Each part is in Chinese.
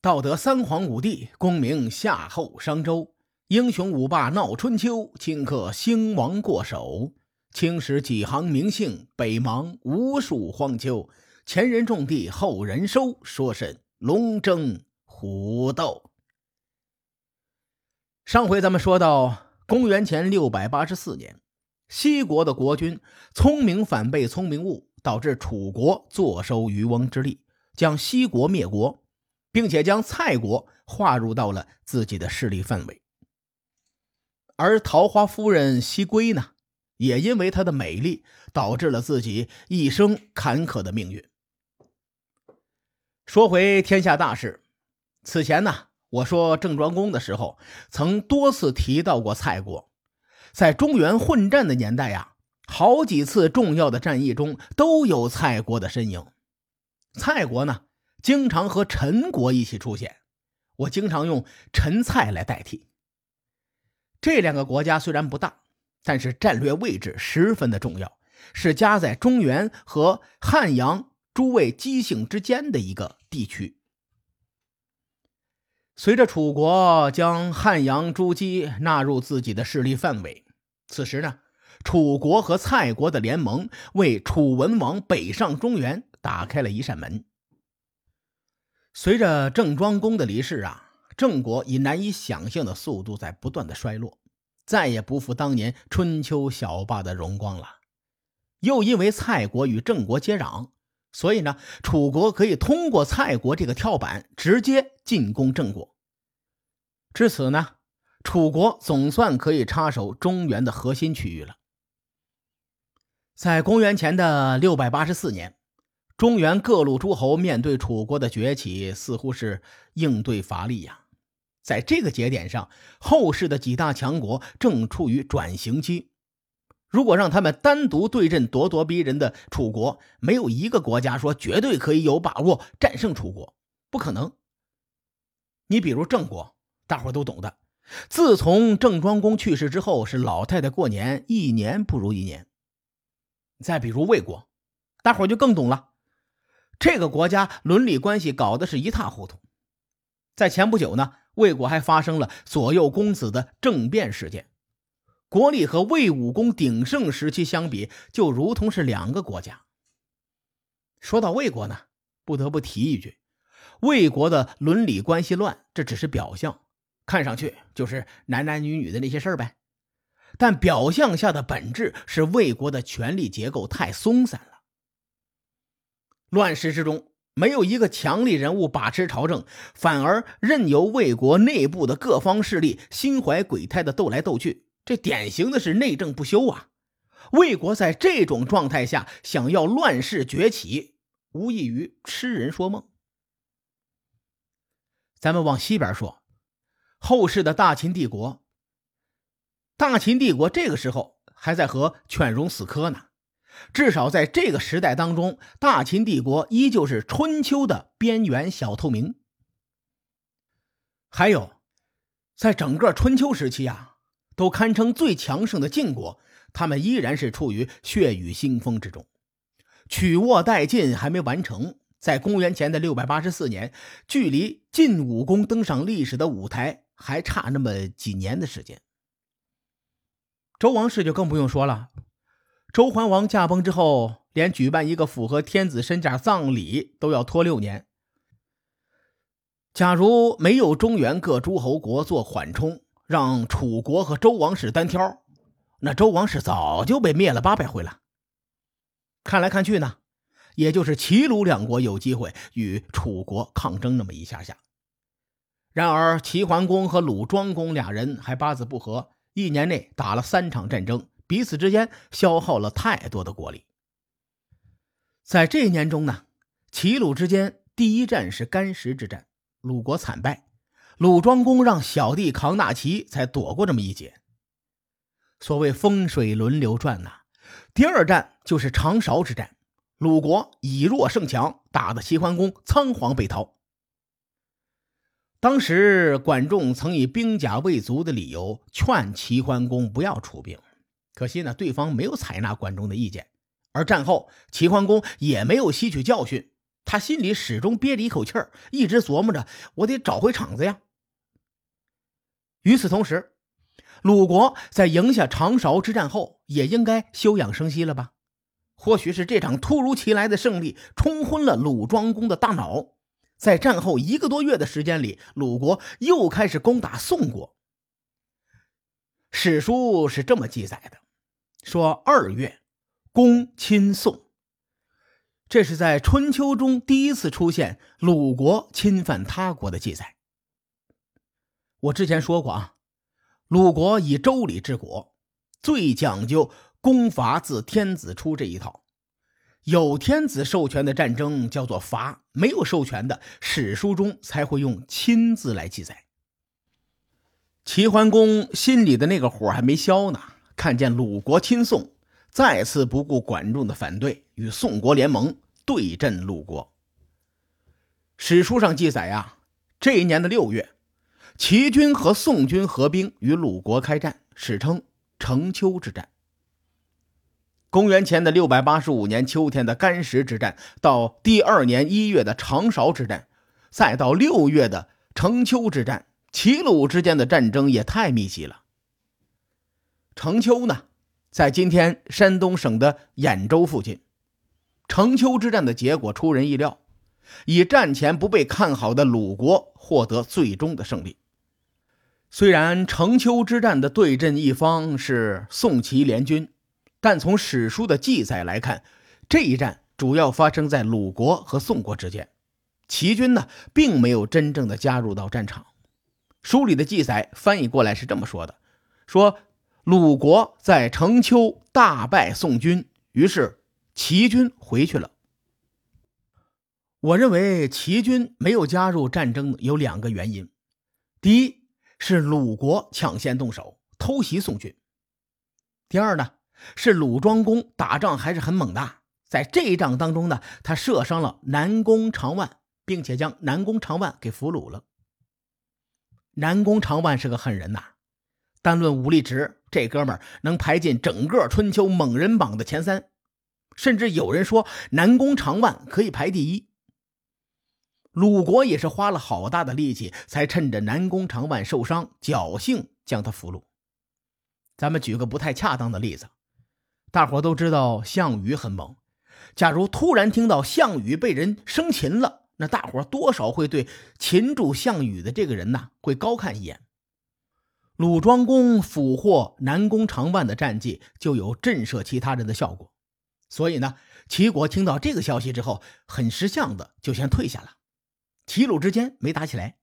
道德三皇五帝，功名夏后商周，英雄五霸闹春秋，顷刻兴亡过手。青史几行名姓，北邙无数荒丘。前人种地，后人收，说甚龙争虎斗？上回咱们说到，公元前六百八十四年，西国的国君聪明反被聪明误，导致楚国坐收渔翁之利，将西国灭国，并且将蔡国划入到了自己的势力范围。而桃花夫人西归呢，也因为她的美丽，导致了自己一生坎坷的命运。说回天下大事，此前呢。我说郑庄公的时候，曾多次提到过蔡国。在中原混战的年代呀，好几次重要的战役中都有蔡国的身影。蔡国呢，经常和陈国一起出现，我经常用陈蔡来代替。这两个国家虽然不大，但是战略位置十分的重要，是夹在中原和汉阳诸位姬姓之间的一个地区。随着楚国将汉阳诸姬纳入自己的势力范围，此时呢，楚国和蔡国的联盟为楚文王北上中原打开了一扇门。随着郑庄公的离世啊，郑国以难以想象的速度在不断的衰落，再也不复当年春秋小霸的荣光了。又因为蔡国与郑国接壤。所以呢，楚国可以通过蔡国这个跳板直接进攻郑国。至此呢，楚国总算可以插手中原的核心区域了。在公元前的六百八十四年，中原各路诸侯面对楚国的崛起，似乎是应对乏力呀。在这个节点上，后世的几大强国正处于转型期。如果让他们单独对阵咄咄逼人的楚国，没有一个国家说绝对可以有把握战胜楚国，不可能。你比如郑国，大伙都懂的。自从郑庄公去世之后，是老太太过年一年不如一年。再比如魏国，大伙就更懂了。这个国家伦理关系搞得是一塌糊涂。在前不久呢，魏国还发生了左右公子的政变事件。国力和魏武公鼎盛时期相比，就如同是两个国家。说到魏国呢，不得不提一句：魏国的伦理关系乱，这只是表象，看上去就是男男女女的那些事儿呗。但表象下的本质是魏国的权力结构太松散了。乱世之中，没有一个强力人物把持朝政，反而任由魏国内部的各方势力心怀鬼胎的斗来斗去。这典型的是内政不修啊！魏国在这种状态下想要乱世崛起，无异于痴人说梦。咱们往西边说，后世的大秦帝国。大秦帝国这个时候还在和犬戎死磕呢，至少在这个时代当中，大秦帝国依旧是春秋的边缘小透明。还有，在整个春秋时期啊。都堪称最强盛的晋国，他们依然是处于血雨腥风之中，取握殆尽还没完成。在公元前的六百八十四年，距离晋武公登上历史的舞台还差那么几年的时间。周王室就更不用说了，周桓王驾崩之后，连举办一个符合天子身价葬礼都要拖六年。假如没有中原各诸侯国做缓冲，让楚国和周王室单挑，那周王室早就被灭了八百回了。看来看去呢，也就是齐鲁两国有机会与楚国抗争那么一下下。然而齐桓公和鲁庄公俩人还八字不合，一年内打了三场战争，彼此之间消耗了太多的国力。在这一年中呢，齐鲁之间第一战是干石之战，鲁国惨败。鲁庄公让小弟扛大旗，才躲过这么一劫。所谓风水轮流转呐，第二战就是长勺之战，鲁国以弱胜强，打得齐桓公仓皇北逃。当时管仲曾以兵甲未足的理由劝齐桓公不要出兵，可惜呢，对方没有采纳管仲的意见。而战后，齐桓公也没有吸取教训，他心里始终憋着一口气儿，一直琢磨着我得找回场子呀。与此同时，鲁国在赢下长勺之战后，也应该休养生息了吧？或许是这场突如其来的胜利冲昏了鲁庄公的大脑，在战后一个多月的时间里，鲁国又开始攻打宋国。史书是这么记载的：说二月，攻侵宋。这是在春秋中第一次出现鲁国侵犯他国的记载。我之前说过啊，鲁国以周礼治国，最讲究攻伐自天子出这一套。有天子授权的战争叫做伐，没有授权的，史书中才会用亲字来记载。齐桓公心里的那个火还没消呢，看见鲁国亲宋，再次不顾管仲的反对，与宋国联盟对阵鲁国。史书上记载呀，这一年的六月。齐军和宋军合兵与鲁国开战，史称城丘之战。公元前的六百八十五年秋天的干石之战，到第二年一月的长勺之战，再到六月的城丘之战，齐鲁之间的战争也太密集了。城丘呢，在今天山东省的兖州附近。城丘之战的结果出人意料，以战前不被看好的鲁国获得最终的胜利。虽然城丘之战的对阵一方是宋齐联军，但从史书的记载来看，这一战主要发生在鲁国和宋国之间。齐军呢，并没有真正的加入到战场。书里的记载翻译过来是这么说的：说鲁国在城丘大败宋军，于是齐军回去了。我认为齐军没有加入战争有两个原因，第一。是鲁国抢先动手偷袭宋军。第二呢，是鲁庄公打仗还是很猛的，在这一仗当中呢，他射伤了南宫长万，并且将南宫长万给俘虏了。南宫长万是个狠人呐，单论武力值，这哥们儿能排进整个春秋猛人榜的前三，甚至有人说南宫长万可以排第一。鲁国也是花了好大的力气，才趁着南宫长万受伤，侥幸将他俘虏。咱们举个不太恰当的例子，大伙都知道项羽很猛。假如突然听到项羽被人生擒了，那大伙多少会对擒住项羽的这个人呐，会高看一眼。鲁庄公俘获南宫长万的战绩，就有震慑其他人的效果。所以呢，齐国听到这个消息之后，很识相的就先退下了。齐鲁之间没打起来。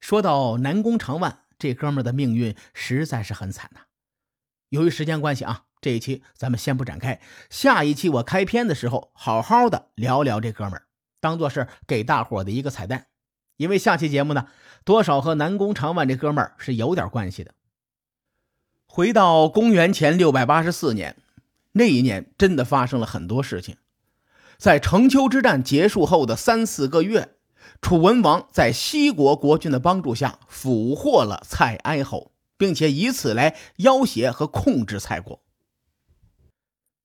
说到南宫长万这哥们的命运实在是很惨呐。由于时间关系啊，这一期咱们先不展开，下一期我开篇的时候好好的聊聊这哥们儿，当做是给大伙的一个彩蛋。因为下期节目呢，多少和南宫长万这哥们儿是有点关系的。回到公元前六百八十四年，那一年真的发生了很多事情。在城丘之战结束后的三四个月，楚文王在西国国君的帮助下俘获了蔡哀侯，并且以此来要挟和控制蔡国。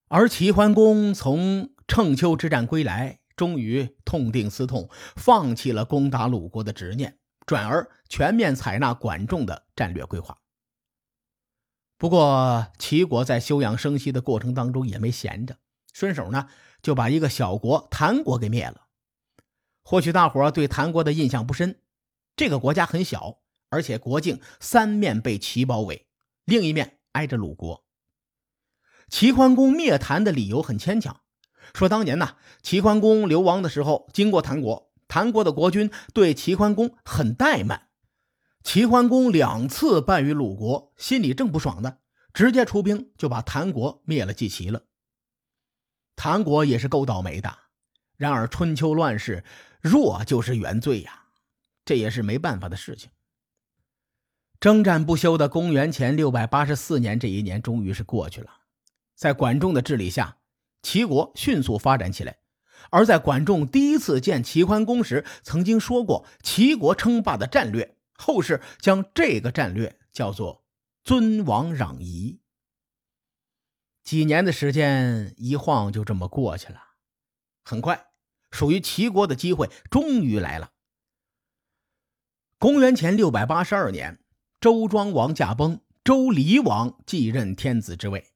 而齐桓公从乘丘之战归来，终于痛定思痛，放弃了攻打鲁国的执念，转而全面采纳管仲的战略规划。不过，齐国在休养生息的过程当中也没闲着，顺手呢。就把一个小国谭国给灭了。或许大伙对谭国的印象不深，这个国家很小，而且国境三面被齐包围，另一面挨着鲁国。齐桓公灭谭的理由很牵强，说当年呢，齐桓公流亡的时候经过谭国，谭国的国君对齐桓公很怠慢，齐桓公两次败于鲁国，心里正不爽呢，直接出兵就把谭国灭了，祭齐了。谭国也是够倒霉的，然而春秋乱世，弱就是原罪呀，这也是没办法的事情。征战不休的公元前六百八十四年这一年终于是过去了，在管仲的治理下，齐国迅速发展起来。而在管仲第一次见齐桓公时，曾经说过齐国称霸的战略，后世将这个战略叫做“尊王攘夷”。几年的时间一晃就这么过去了，很快，属于齐国的机会终于来了。公元前六百八十二年，周庄王驾崩，周黎王继任天子之位。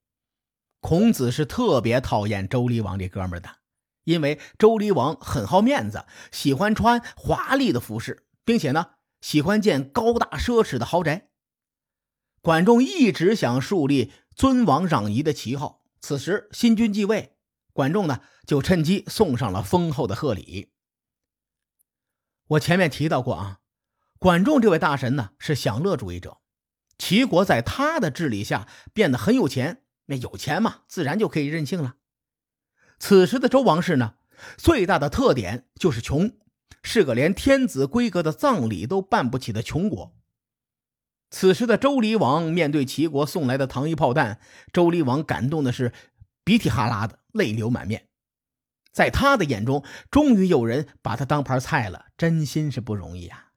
孔子是特别讨厌周厉王这哥们的，因为周厉王很好面子，喜欢穿华丽的服饰，并且呢，喜欢建高大奢侈的豪宅。管仲一直想树立尊王攘夷的旗号，此时新君继位，管仲呢就趁机送上了丰厚的贺礼。我前面提到过啊。管仲这位大神呢是享乐主义者，齐国在他的治理下变得很有钱，那有钱嘛，自然就可以任性了。此时的周王室呢，最大的特点就是穷，是个连天子规格的葬礼都办不起的穷国。此时的周厉王面对齐国送来的糖衣炮弹，周厉王感动的是鼻涕哈拉的，泪流满面。在他的眼中，终于有人把他当盘菜了，真心是不容易啊。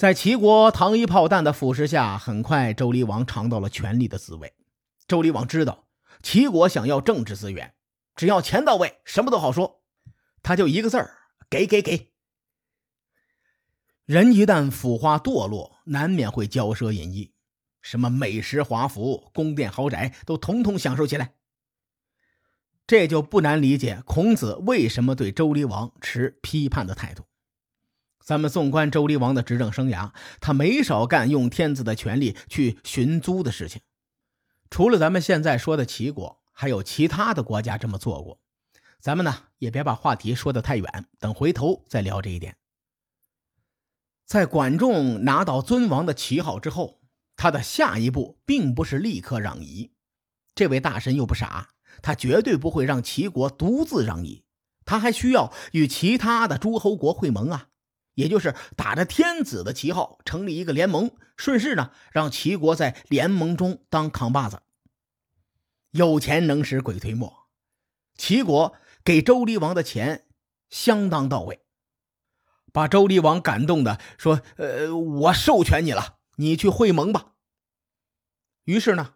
在齐国糖衣炮弹的腐蚀下，很快周厉王尝到了权力的滋味。周厉王知道齐国想要政治资源，只要钱到位，什么都好说。他就一个字儿：给给给。人一旦腐化堕落，难免会骄奢淫逸，什么美食华服、宫殿豪宅都统统享受起来。这就不难理解孔子为什么对周厉王持批判的态度。咱们纵观周厉王的执政生涯，他没少干用天子的权力去寻租的事情。除了咱们现在说的齐国，还有其他的国家这么做过。咱们呢也别把话题说得太远，等回头再聊这一点。在管仲拿到尊王的旗号之后，他的下一步并不是立刻攘夷。这位大神又不傻，他绝对不会让齐国独自攘夷，他还需要与其他的诸侯国会盟啊。也就是打着天子的旗号成立一个联盟，顺势呢让齐国在联盟中当扛把子。有钱能使鬼推磨，齐国给周厉王的钱相当到位，把周厉王感动的说：“呃，我授权你了，你去会盟吧。”于是呢，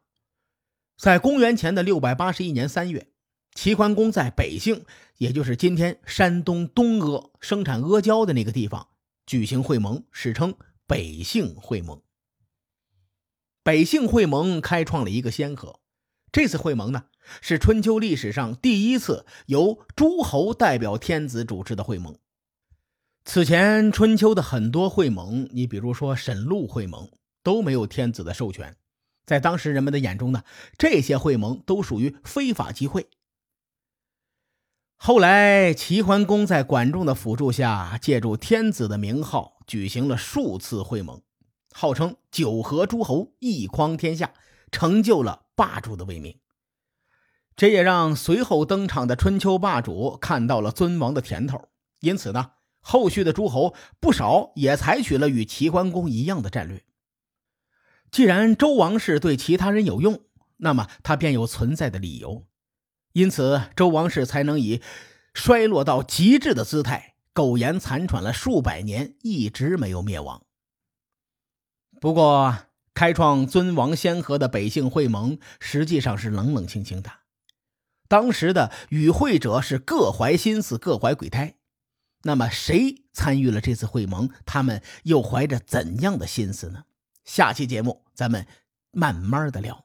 在公元前的六百八十一年三月，齐桓公在北杏，也就是今天山东东阿生产阿胶的那个地方。举行会盟，史称北杏会盟。北杏会盟开创了一个先河。这次会盟呢，是春秋历史上第一次由诸侯代表天子主持的会盟。此前春秋的很多会盟，你比如说沈陆会盟，都没有天子的授权。在当时人们的眼中呢，这些会盟都属于非法集会。后来，齐桓公在管仲的辅助下，借助天子的名号，举行了数次会盟，号称九合诸侯，一匡天下，成就了霸主的威名。这也让随后登场的春秋霸主看到了尊王的甜头。因此呢，后续的诸侯不少也采取了与齐桓公一样的战略。既然周王室对其他人有用，那么他便有存在的理由。因此，周王室才能以衰落到极致的姿态苟延残喘了数百年，一直没有灭亡。不过，开创尊王先河的北杏会盟实际上是冷冷清清的。当时的与会者是各怀心思，各怀鬼胎。那么，谁参与了这次会盟？他们又怀着怎样的心思呢？下期节目咱们慢慢的聊。